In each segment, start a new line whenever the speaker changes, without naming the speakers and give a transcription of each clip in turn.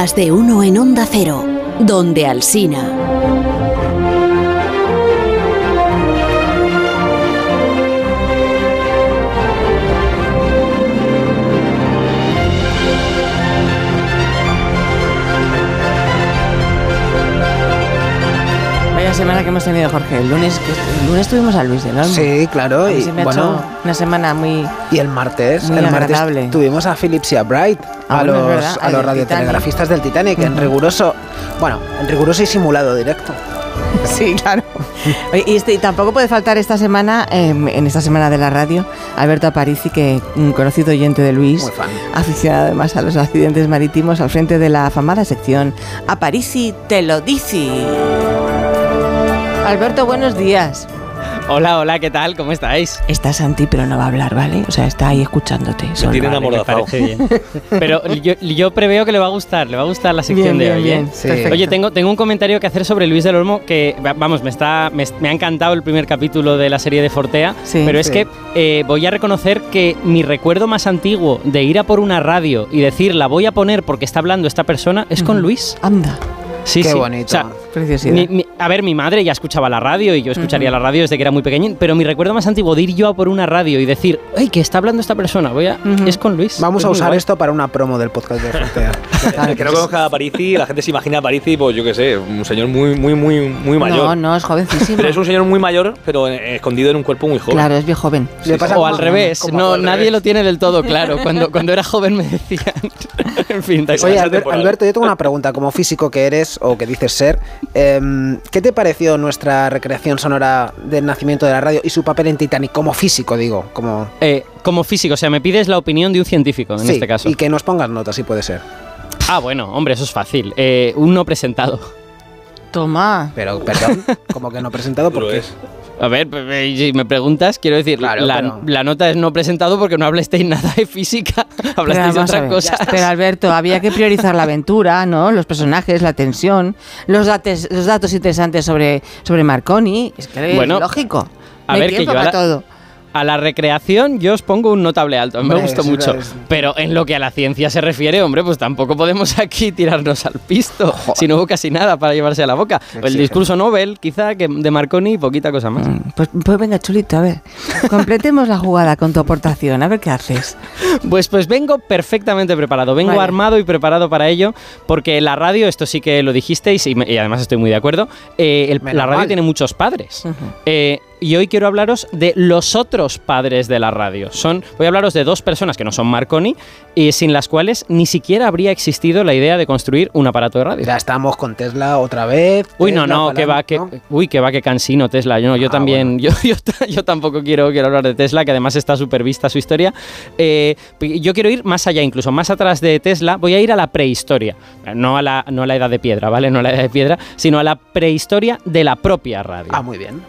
Más de uno en Onda Cero, donde Alsina.
Vaya semana que hemos tenido, Jorge. El lunes, el lunes tuvimos a Luis del Olmo.
Sí, claro.
A mí
Y,
se me ha
bueno,
hecho una semana muy...
y el martes,
Muy
el martes tuvimos a Philips y a Bright, a
bueno,
los,
verdad,
a los radiotelegrafistas del Titanic, en riguroso, bueno, en riguroso y simulado directo.
Sí, claro. Y, este, y tampoco puede faltar esta semana, em, en esta semana de la radio, Alberto Aparici, que un conocido oyente de Luis,
Muy fan.
aficionado además a los accidentes marítimos, al frente de la afamada sección Aparici te lo dice. Alberto, buenos días.
Hola, hola, ¿qué tal? ¿Cómo estáis?
Está Santi, pero no va a hablar, ¿vale? O sea, está ahí escuchándote.
Vale, me
amordazado.
parece bien. Pero yo, yo preveo que le va a gustar, le va a gustar la sección
Bien,
de
bien,
hoy.
bien.
¿eh?
Sí.
Oye, tengo, tengo un comentario que hacer sobre Luis del Olmo que, va- vamos, me, está, me, me ha encantado el primer capítulo de la serie de Fortea,
Sí.
pero es
Sí.
que eh, voy a reconocer que mi recuerdo más antiguo de ir a por una radio y decir la voy a poner porque está hablando esta persona es con. Luis.
Anda,
Sí,
Qué
sí.
bonito.
O sea,
preciosidad.
mi- mi- a ver, mi madre ya escuchaba la radio y yo escucharía la radio desde que era muy pequeñín, pero mi recuerdo más antiguo de ir yo a por una radio y decir, ¡ay, que está hablando esta persona! Voy a. Es con Luis.
Vamos
Es
a usar
guay.
esto para una promo del podcast de Fortea.
El que no conozca a Parisi, la gente se imagina a Parisi, pues yo qué sé, un señor muy, muy, muy, muy mayor.
No, no, es jovencísimo.
Pero es un señor muy mayor, pero escondido en un cuerpo muy joven.
Claro, es bien joven.
Pasa
o al revés, no,
al
nadie
revés.
lo tiene del todo claro. Cuando, cuando era joven me decían. en fin.
Oye, Albert-. Alberto, yo tengo una pregunta. Como físico que eres o que dices ser, em, ¿qué te pareció nuestra recreación sonora del nacimiento de la radio y su papel en Titanic? Como físico, digo. Como,
Eh, como físico, o sea, me pides la opinión de un científico en
Sí,
este caso.
Y que nos pongas notas, si puede ser.
Ah, bueno, hombre, eso es fácil. Eh, un no presentado.
Toma.
Pero, perdón, como que no presentado, porque
es.
A ver, si me preguntas, quiero decir,
Claro,
la,
pero-
la nota es no presentado porque no hablasteis nada de física, hablasteis de
vamos a
otra
ver,
cosa.
Pero Alberto, había que priorizar la aventura, ¿no? Los personajes, la tensión, los, dates- los datos interesantes sobre, sobre Marconi. Es que
Bueno,
es lógico.
a
No
ver, que yo ahora-
todo.
A la recreación yo os pongo un notable alto, me gustó mucho.
es-
Pero en lo que a la ciencia se refiere, hombre, pues tampoco podemos aquí tirarnos al pisto, si no hubo casi nada para llevarse a la boca. El
exigente.
discurso Nobel, quizá, que de Marconi y poquita cosa más.
Mm, Pues, pues venga, chulito, a ver. Completemos la jugada con tu aportación, a ver qué haces.
Pues, pues vengo perfectamente preparado, vengo
Vale.
armado y preparado para ello, porque la radio, esto sí que lo dijisteis y, me- y además estoy muy de acuerdo, eh, el- la radio
mal.
tiene muchos padres. Eh, y hoy quiero hablaros de los otros padres de la radio. Son, voy a hablaros de dos personas que no son Marconi y sin las cuales ni siquiera habría existido la idea de construir un aparato de radio.
ya estamos con Tesla otra vez.
Uy, no,
Tesla,
no, que va, que,
¿no?
uy, que va, que cansino Tesla. Yo, no, yo
Ah,
también, yo, yo, ta- yo tampoco quiero, quiero hablar de Tesla, que además está súper vista su historia. Eh, yo quiero ir más allá, incluso más atrás de Tesla. Voy a ir a la prehistoria, no a la, no a la edad de piedra, ¿vale? No a la edad de piedra, sino a la prehistoria de la propia radio.
Ah, muy bien.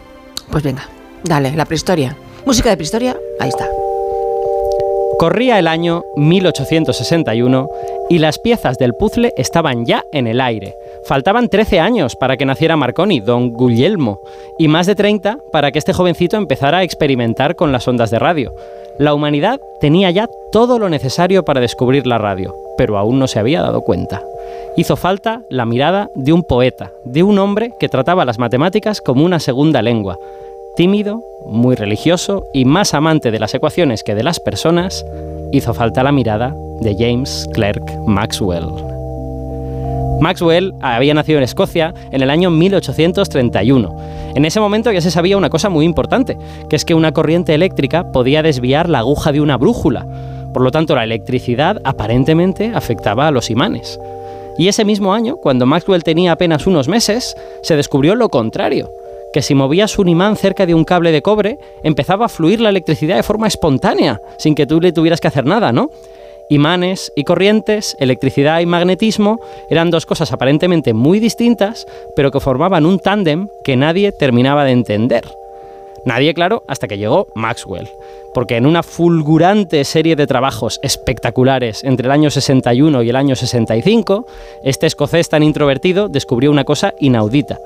Pues venga, dale, la prehistoria. Música de prehistoria, ahí está.
Corría el año 1861 y las piezas del puzzle estaban ya en el aire. Faltaban 13 años para que naciera Marconi, don Guglielmo, y más de 30 para que este jovencito empezara a experimentar con las ondas de radio. La humanidad tenía ya todo lo necesario para descubrir la radio, pero aún no se había dado cuenta. Hizo falta la mirada de un poeta, de un hombre que trataba las matemáticas como una segunda lengua, tímido, muy religioso y más amante de las ecuaciones que de las personas, hizo falta la mirada de James Clerk Maxwell. Maxwell había nacido en Escocia en el año 1831. En ese momento ya se sabía una cosa muy importante, que es que una corriente eléctrica podía desviar la aguja de una brújula. Por lo tanto, la electricidad aparentemente afectaba a los imanes. Y ese mismo año, cuando Maxwell tenía apenas unos meses, se descubrió lo contrario, que si movías un imán cerca de un cable de cobre, empezaba a fluir la electricidad de forma espontánea, sin que tú le tuvieras que hacer nada, ¿no? Imanes y corrientes, electricidad y magnetismo eran dos cosas aparentemente muy distintas, pero que formaban un tándem que nadie terminaba de entender. Nadie, claro, hasta que llegó Maxwell, porque en una fulgurante serie de trabajos espectaculares entre el año 61 y el año 65, este escocés tan introvertido descubrió una cosa inaudita,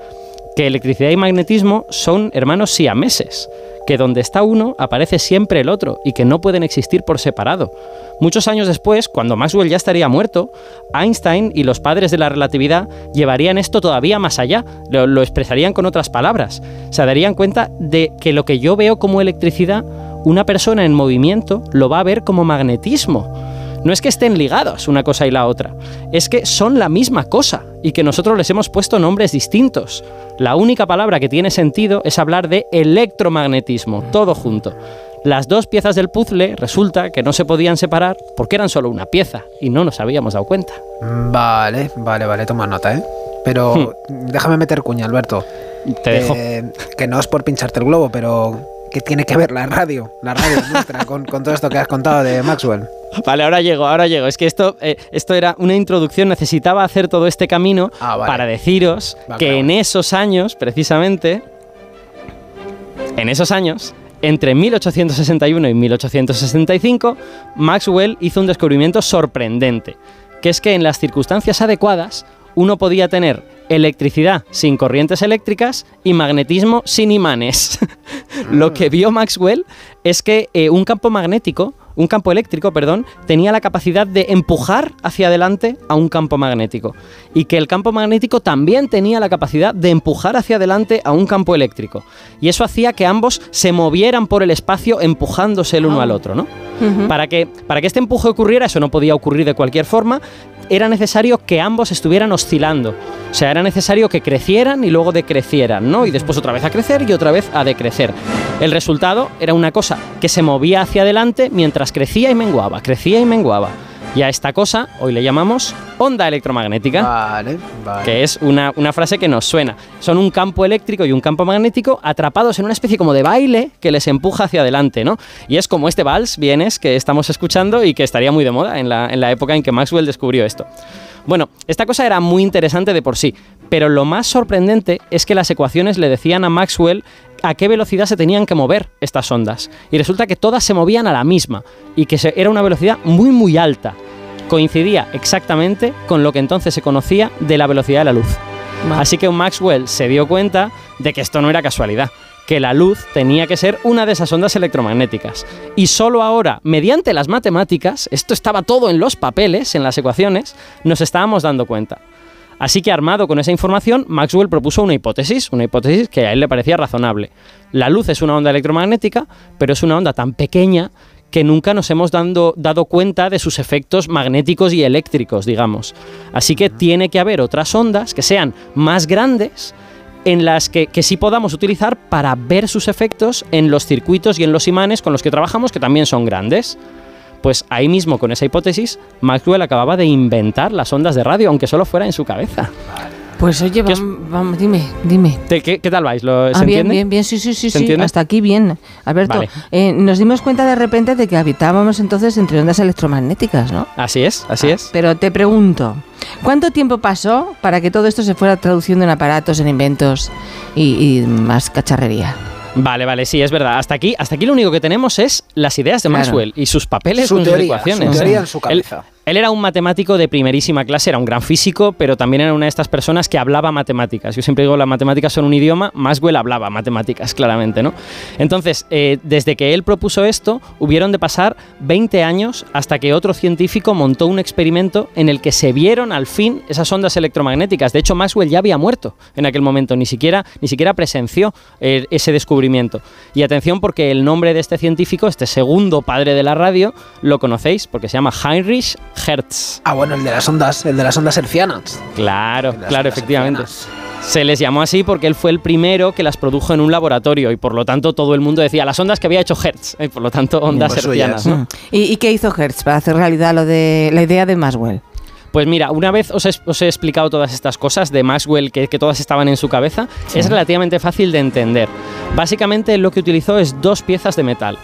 que electricidad y magnetismo son hermanos siameses, que donde está uno aparece siempre el otro y que no pueden existir por separado. Muchos años después, cuando Maxwell ya estaría muerto, Einstein y los padres de la relatividad llevarían esto todavía más allá, lo, lo expresarían con otras palabras. Se darían cuenta de que lo que yo veo como electricidad, una persona en movimiento lo va a ver como magnetismo. No es que estén ligados una cosa y la otra, es que son la misma cosa y que nosotros les hemos puesto nombres distintos. La única palabra que tiene sentido es hablar de electromagnetismo, todo junto. Las dos piezas del puzzle resulta que no se podían separar porque eran solo una pieza y no nos habíamos dado cuenta.
Vale, vale, vale, toma nota, ¿eh? Pero déjame meter cuña, Alberto.
Te dejo.
Eh, que no es por pincharte el globo, pero ¿qué tiene que ver la radio? La radio nuestra con, con todo esto que has contado de Maxwell.
Vale, ahora llego, ahora llego. Es que esto, eh, esto era una introducción, necesitaba hacer todo este camino
Ah, vale.
para deciros
Va,
que
claro.
en esos años, precisamente, en esos años, entre 1861 y 1865, Maxwell hizo un descubrimiento sorprendente, que es que en las circunstancias adecuadas uno podía tener electricidad sin corrientes eléctricas y magnetismo sin imanes. Lo que vio Maxwell es que eh, un campo magnético, un campo eléctrico, perdón, tenía la capacidad de empujar hacia adelante a un campo magnético y que el campo magnético también tenía la capacidad de empujar hacia adelante a un campo eléctrico. Y eso hacía que ambos se movieran por el espacio empujándose el uno al otro, ¿no? Para que, para que este empuje ocurriera, eso no podía ocurrir de cualquier forma, era necesario que ambos estuvieran oscilando. O sea, era necesario que crecieran y luego decrecieran, ¿no? Y después otra vez a crecer y otra vez a decrecer. El resultado era una cosa que se movía hacia adelante mientras crecía y menguaba, crecía y menguaba. Y a esta cosa hoy le llamamos onda electromagnética
Vale, vale.
que es una, una frase que nos suena. Son un campo eléctrico y un campo magnético atrapados en una especie como de baile que les empuja hacia adelante, ¿no? Y es como este vals, vienes, que estamos escuchando y que estaría muy de moda en la, en la época en que Maxwell descubrió esto. Bueno, esta cosa era muy interesante de por sí, pero lo más sorprendente es que las ecuaciones le decían a Maxwell a qué velocidad se tenían que mover estas ondas. Y resulta que todas se movían a la misma y que era una velocidad muy muy alta. Coincidía exactamente con lo que entonces se conocía de la velocidad de la luz. Así que Maxwell se dio cuenta de que esto no era casualidad, que la luz tenía que ser una de esas ondas electromagnéticas. Y solo ahora, mediante las matemáticas, esto estaba todo en los papeles, en las ecuaciones, nos estábamos dando cuenta. Así que armado con esa información, Maxwell propuso una hipótesis, una hipótesis que a él le parecía razonable. La luz es una onda electromagnética, pero es una onda tan pequeña que nunca nos hemos dando- dado cuenta de sus efectos magnéticos y eléctricos, digamos. Así que tiene que haber otras ondas que sean más grandes en las que, que sí podamos utilizar para ver sus efectos en los circuitos y en los imanes con los que trabajamos, que también son grandes. Pues ahí mismo, con esa hipótesis, Maxwell acababa de inventar las ondas de radio, aunque solo fuera en su cabeza.
Pues oye,
¿Qué os-
vamos, vamos, dime, dime.
¿Te- ¿Qué, qué tal vais? ¿Lo, ¿Se
Ah, bien,
entiende?
bien, bien, sí, sí, sí,
¿Se
sí, hasta aquí bien. Alberto,
Vale.
eh, nos dimos cuenta de repente de que habitábamos entonces entre ondas electromagnéticas, ¿no?
Así es, así es.
Pero te pregunto, ¿cuánto tiempo pasó para que todo esto se fuera traduciendo en aparatos, en inventos y, y más cacharrería?
Vale, vale, sí, es verdad. Hasta aquí, hasta aquí lo único que tenemos es las ideas de
Claro.
Maxwell y sus papeles
Su
con
teoría,
sus ecuaciones.
su teoría en su cabeza.
Él, era un matemático de primerísima clase, era un gran físico, pero también era una de estas personas que hablaba matemáticas. Yo siempre digo, las matemáticas son un idioma, Maxwell hablaba matemáticas, claramente, ¿no? Entonces, eh, desde que él propuso esto, hubieron de pasar 20 años hasta que otro científico montó un experimento en el que se vieron al fin esas ondas electromagnéticas. De hecho, Maxwell ya había muerto en aquel momento, ni siquiera, ni siquiera presenció eh, ese descubrimiento. Y atención porque el nombre de este científico, este segundo padre de la radio, lo conocéis porque se llama Heinrich Hertz.
Ah, bueno, el de las ondas, el de las ondas hercianas.
Claro, claro, efectivamente.
hercianas.
Se les llamó así porque él fue el primero que las produjo en un laboratorio y por lo tanto todo el mundo decía las ondas que había hecho Hertz, y por lo tanto ondas
Pues.
¿no?
Mm. ¿Y, y qué hizo Hertz para hacer realidad lo de la idea de Maxwell?
Pues mira, una vez os he, os he explicado todas estas cosas de Maxwell, que, que todas estaban en su cabeza, es relativamente fácil de entender. Básicamente él lo que utilizó es dos piezas de metal.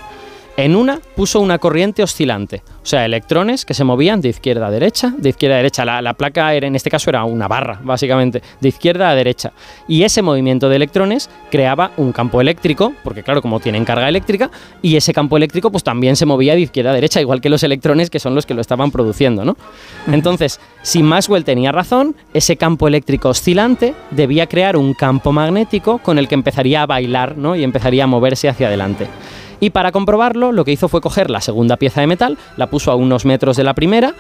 En una puso una corriente oscilante, o sea, electrones que se movían de izquierda a derecha, de izquierda a derecha. La, la placa era, en este caso era una barra, básicamente, de izquierda a derecha. Y ese movimiento de electrones creaba un campo eléctrico, porque claro, como tienen carga eléctrica, y ese campo eléctrico pues también se movía de izquierda a derecha, igual que los electrones que son los que lo estaban produciendo, ¿no? Entonces, si Maxwell tenía razón, ese campo eléctrico oscilante debía crear un campo magnético con el que empezaría a bailar, ¿no? Y empezaría a moverse hacia adelante. Y para comprobarlo, lo que hizo fue coger la segunda pieza de metal, la puso a unos metros de la primera,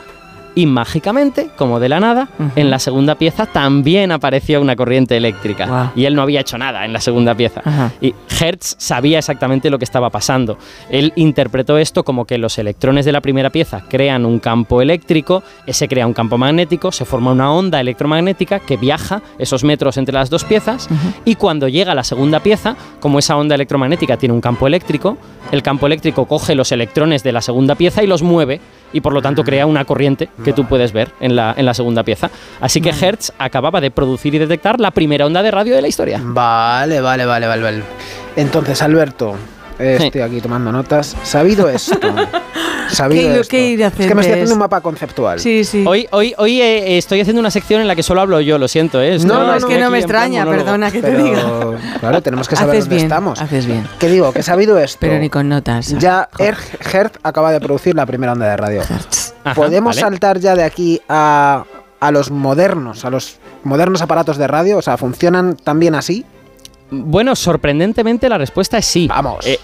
y mágicamente, como de la nada, en la segunda pieza también apareció una corriente eléctrica. Y él no había hecho nada en la segunda pieza. Y Hertz sabía exactamente lo que estaba pasando. Él interpretó esto como que los electrones de la primera pieza crean un campo eléctrico, ese crea un campo magnético, se forma una onda electromagnética que viaja esos metros entre las dos piezas y cuando llega a la segunda pieza, como esa onda electromagnética tiene un campo eléctrico, el campo eléctrico coge los electrones de la segunda pieza y los mueve y por lo tanto crea una corriente que tú puedes ver en la, en la segunda pieza. Así que Hertz acababa de producir y detectar la primera onda de radio de la historia.
Vale, vale, vale, vale, vale. Entonces, Alberto. Estoy aquí tomando notas. Sabido esto. sabido
¿Qué-
esto.
qué ir a
es que me estoy
hacer?
haciendo un mapa conceptual.
Sí, sí.
Hoy, hoy, hoy eh, estoy haciendo una sección en la que solo hablo yo, lo siento. ¿eh? Estoy
no, es que no me extraña, perdona que te diga.
claro, tenemos que saber
haces
dónde
bien,
estamos.
haces bien.
¿Qué digo? Que sabido esto.
Pero ni con notas.
Ya. Er- Hertz acaba de producir la primera onda de radio.
Ajá,
¿Podemos
vale.
saltar ya de aquí a, a los modernos, a los modernos aparatos de radio? O sea, ¿funcionan también así?
Bueno, sorprendentemente la respuesta es sí.
Vamos.
Eh,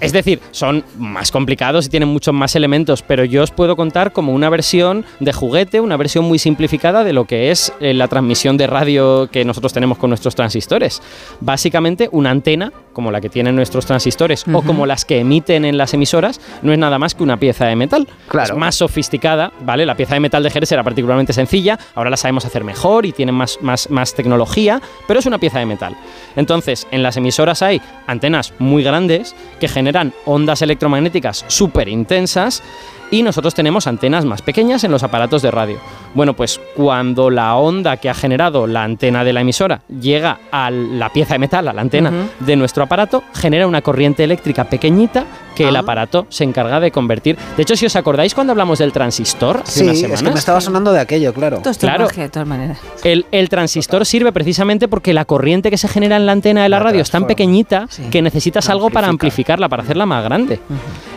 es decir, son más complicados y tienen muchos más elementos, pero yo os puedo contar como una versión de juguete, una versión muy simplificada de lo que es eh, la transmisión de radio que nosotros tenemos con nuestros transistores. Básicamente, una antena, como la que tienen nuestros transistores o como las que emiten en las emisoras, no es nada más que una pieza de metal.
Claro.
Es más sofisticada, ¿vale? La pieza de metal de Hertz era particularmente sencilla, ahora la sabemos hacer mejor y tiene más, más, más tecnología, pero es una pieza de metal. Entonces, en las emisoras hay antenas muy grandes que generan ondas electromagnéticas súper intensas y nosotros tenemos antenas más pequeñas en los aparatos de radio. Bueno, pues cuando la onda que ha generado la antena de la emisora llega a la pieza de metal, a la antena
Ujú.
de nuestro aparato, genera una corriente eléctrica pequeñita que el
Ah.
aparato se encarga de convertir. De hecho, si os acordáis cuando hablamos del transistor hace
Sí,
unas
es que me
semanas,
estaba sonando de aquello, claro.
Todo
Claro.
magia, de todas maneras.
el, el transistor sirve precisamente porque la corriente que se genera en la antena de la,
La
radio es tan pequeñita
Sí.
que necesitas algo para
amplifica.
amplificarla, para hacerla más grande.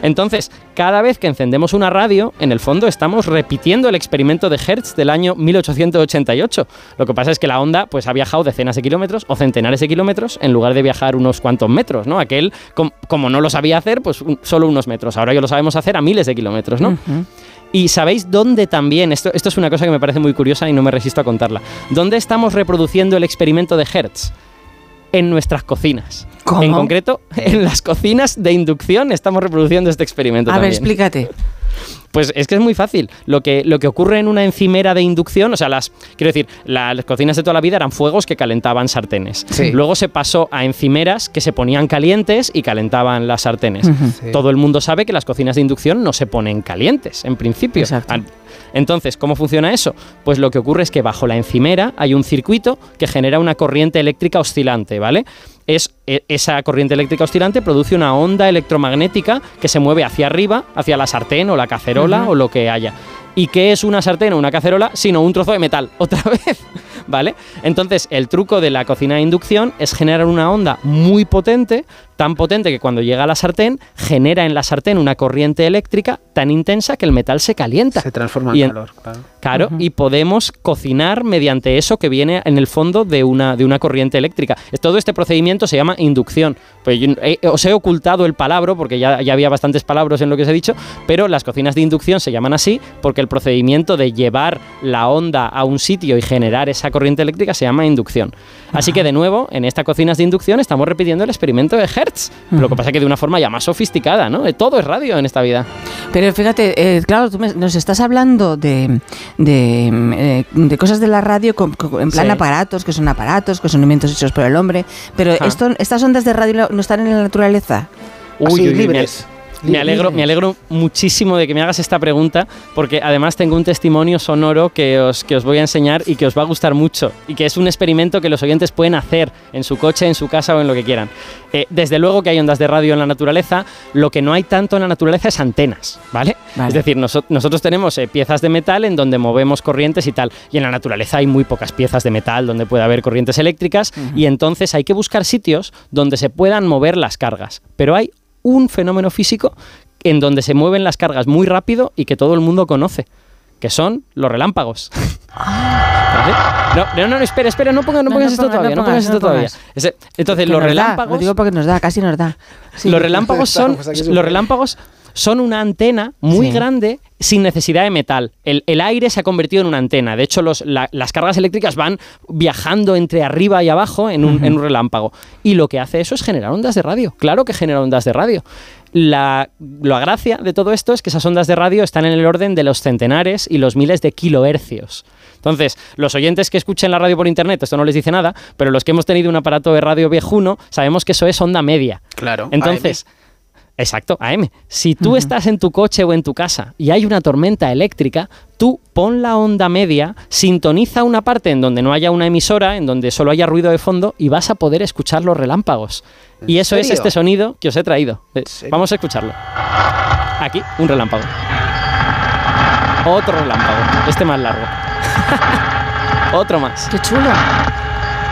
Entonces, cada vez que encendemos una radio, en el fondo estamos repitiendo el experimento de Hertz del año 1888. Lo que pasa es que la onda pues, ha viajado decenas de kilómetros o centenares de kilómetros en lugar de viajar unos cuantos metros. ¿no? Aquel, com- como no lo sabía hacer, pues un- solo unos metros. Ahora ya lo sabemos hacer a miles de kilómetros. ¿no? Y sabéis dónde también, esto, esto es una cosa que me parece muy curiosa y no me resisto a contarla, ¿dónde estamos reproduciendo el experimento de Hertz? En nuestras cocinas.
¿Cómo?
En concreto, en las cocinas de inducción estamos reproduciendo este experimento
A ver, explícate.
Pues es que es muy fácil. Lo que, lo que ocurre en una encimera de inducción, o sea, las, quiero decir, la- las cocinas de toda la vida eran fuegos que calentaban sartenes.
Sí.
Luego se pasó a encimeras que se ponían calientes y calentaban las sartenes.
Sí.
Todo el mundo sabe que las cocinas de inducción no se ponen calientes, en principio.
Exacto.
Entonces, ¿cómo funciona eso? Pues lo que ocurre es que bajo la encimera hay un circuito que genera una corriente eléctrica oscilante, ¿vale? Es, e- esa corriente eléctrica oscilante produce una onda electromagnética que se mueve hacia arriba, hacia la sartén o la cacerola o lo que haya. ¿Y qué es una sartén o una cacerola? Sino un trozo de metal, otra vez. ¿Vale? Entonces, el truco de la cocina de inducción es generar una onda muy potente, tan potente que cuando llega a la sartén, genera en la sartén una corriente eléctrica tan intensa que el metal se calienta.
Se transforma
Y
en
en-
calor. claro.
Claro, y podemos cocinar mediante eso que viene en el fondo de una, de una corriente eléctrica. Es- Todo este procedimiento se llama inducción. Pues yo, eh, os he ocultado el palabra porque ya, ya había bastantes palabras en lo que os he dicho, pero las cocinas de inducción se llaman así porque el procedimiento de llevar la onda a un sitio y generar esa corriente eléctrica se llama inducción. Así que de nuevo, en estas cocinas de inducción estamos repitiendo el experimento de Hertz. Lo que pasa que de una forma ya más sofisticada, ¿no? Eh, Todo es radio en esta vida.
Pero fíjate, eh, claro, tú me- nos estás hablando de, de, eh, de cosas de la radio con- con- en plan
Sí.
aparatos, que son aparatos, que son inventos hechos por el hombre. Pero esto, estas ondas de radio no están en la naturaleza.
Así,
me-
libres.
Me alegro, me alegro muchísimo de que me hagas esta pregunta, porque además tengo un testimonio sonoro que os, que os voy a enseñar y que os va a gustar mucho, y que es un experimento que los oyentes pueden hacer en su coche, en su casa o en lo que quieran. Eh, desde luego que hay ondas de radio en la naturaleza, lo que no hay tanto en la naturaleza es antenas, ¿vale?
Vale.
Es decir, noso- nosotros tenemos eh, piezas de metal en donde movemos corrientes y tal, y en la naturaleza hay muy pocas piezas de metal donde puede haber corrientes eléctricas, y entonces hay que buscar sitios donde se puedan mover las cargas. Pero hay un fenómeno físico en donde se mueven las cargas muy rápido y que todo el mundo conoce, que son los relámpagos. ¿Vale? No, no, no, espera, espera, no pongas, no
No,
pongas esto todavía,
no
pongas esto todavía. entonces, los
da,
relámpagos...
lo digo porque nos da, casi nos da. Sí.
Los relámpagos son,
aquí
los relámpagos son una antena muy
Sí.
grande sin necesidad de metal. El, el aire se ha convertido en una antena. De hecho, los- la- las cargas eléctricas van viajando entre arriba y abajo en un, en un relámpago. Y lo que hace eso es generar ondas de radio. Claro que genera ondas de radio. La, la gracia de todo esto es que esas ondas de radio están en el orden de los centenares y los miles de kilohercios. Entonces, los oyentes que escuchen la radio por internet, esto no les dice nada, pero los que hemos tenido un aparato de radio viejuno, sabemos que eso es onda media.
Claro.
Entonces, exacto, AM. Si tú estás en tu coche o en tu casa y hay una tormenta eléctrica, tú pon la onda media, sintoniza una parte en donde no haya una emisora, en donde solo haya ruido de fondo y vas a poder escuchar los relámpagos.
¿En
Y eso es este sonido que os he traído. Eh? Vamos a escucharlo. Aquí, un relámpago. Otro relámpago, este más largo. Otro más
Qué chulo.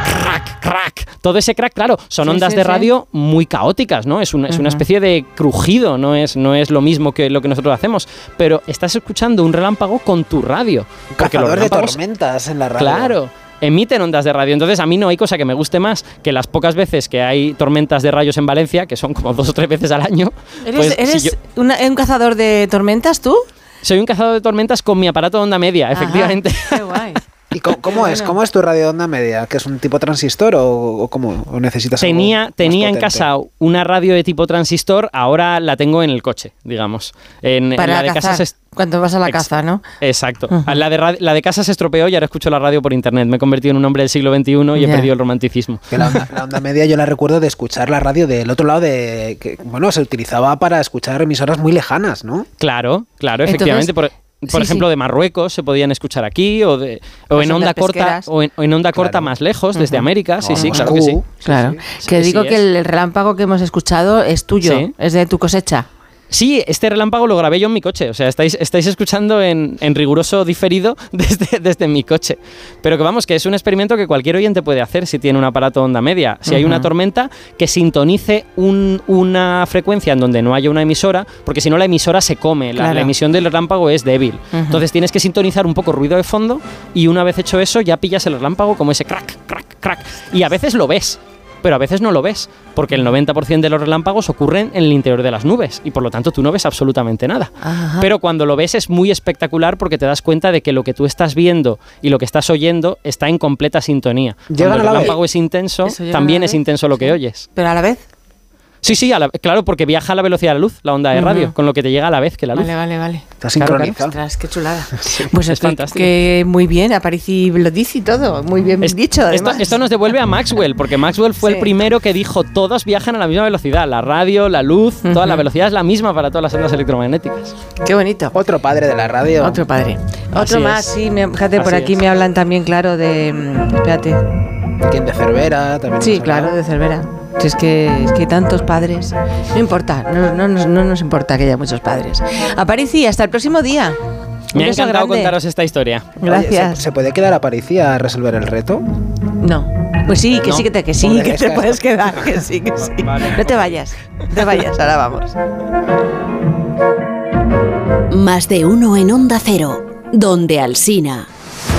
Crack, crack. Todo ese crack, claro, son
Sí,
ondas
sí,
de
sí.
radio muy caóticas, ¿no? Es una, es una especie de crujido, no es, no es lo mismo que lo que nosotros hacemos. Pero estás escuchando un relámpago con tu radio. Porque los
Cazador de tormentas en la radio.
claro, emiten ondas de radio. Entonces, a mí no hay cosa que me guste más que las pocas veces que hay tormentas de rayos en Valencia, que son como dos o tres veces al año.
¿Eres,
pues, si
eres
yo-
una- un cazador de tormentas tú?
soy un cazador de tormentas con mi aparato de onda media,
Ajá,
efectivamente.
Qué guay.
¿Y cómo, es? ¿Cómo es tu radio de onda media? ¿Que es un tipo transistor o, o cómo? ¿O necesitas algo
Tenía,
más
tenía en casa una radio de tipo transistor, ahora la tengo en el coche, digamos. En, en
Para
la de
cazar.
casa se
Cuando vas a la caza, ¿no?
Exacto. La, de la de casa se estropeó y ahora escucho la radio por internet. Me he convertido en un hombre del siglo XXI y he perdido el romanticismo.
Que la, onda, la onda media yo la recuerdo de escuchar la radio del otro lado de... Que, bueno, se utilizaba para escuchar emisoras muy lejanas, ¿no?
Claro, claro,
Entonces,
efectivamente. por por
sí,
ejemplo,
sí.
de Marruecos se podían escuchar aquí o, de, o en onda corta o en, o en onda corta más lejos, desde. América. Sí, sí, claro que sí.
Claro.
sí.
Que
Sí,
digo
sí
que el relámpago que hemos escuchado es tuyo,
Sí.
es de tu cosecha.
Sí, este relámpago lo grabé yo en mi coche. O sea, estáis, estáis escuchando en, en riguroso diferido desde, desde mi coche. Pero que vamos, que es un experimento que cualquier oyente puede hacer si tiene un aparato onda media. Si hay una tormenta, que sintonice un- una frecuencia en donde no haya una emisora, porque si no la emisora se come. La,
Claro.
la emisión del relámpago es débil.
Ujú.
Entonces tienes que sintonizar un poco ruido de fondo y una vez hecho eso ya pillas el relámpago como ese crack, crack, crack. Y a veces lo ves. Pero a veces no lo ves, porque el 90% de los relámpagos ocurren en el interior de las nubes y por lo tanto tú no ves absolutamente nada.
Ajá.
Pero cuando lo ves es muy espectacular porque te das cuenta de que lo que tú estás viendo y lo que estás oyendo está en completa sintonía.
Llegan
Cuando
a
el
la vez.
relámpago es intenso, también es intenso lo
sí.
que oyes.
Pero a la vez.
Sí, sí, a la- claro, porque viaja a la velocidad de la luz, la onda de radio, con lo que te llega a la vez que la luz.
Vale, vale, vale.
Está sincronizado.
Ostras, qué chulada. Pues
es
que,
fantástico.
que muy bien, Aparici lo dice y todo. Muy bien
Es-
dicho,
esto,
además.
esto nos devuelve a Maxwell, porque Maxwell fue
Sí.
el primero que dijo todos viajan a la misma velocidad. La radio, la luz, toda la velocidad es la misma para todas las ondas electromagnéticas.
Qué bonito.
Otro padre de la radio.
Otro padre.
Así
Otro más,
es.
sí. Me, fíjate, por aquí
es.
me hablan también, claro, de. mm, Espérate.
Quien de Cervera también.
Sí, claro, de Cervera. Si es que, es que hay tantos padres. No importa, no, no nos- no nos importa que haya muchos padres. Aparici, hasta el próximo día.
Me ha encantado
grande.
contaros esta historia.
Oye,
Gracias.
¿se, se puede quedar a París a resolver el reto?
No. Pues sí, que
No.
sí, que te, que sí, que te puedes quedar, que sí, que sí. No te vayas, no te vayas, ahora vamos.
Más de uno en Onda Cero, donde Alsina.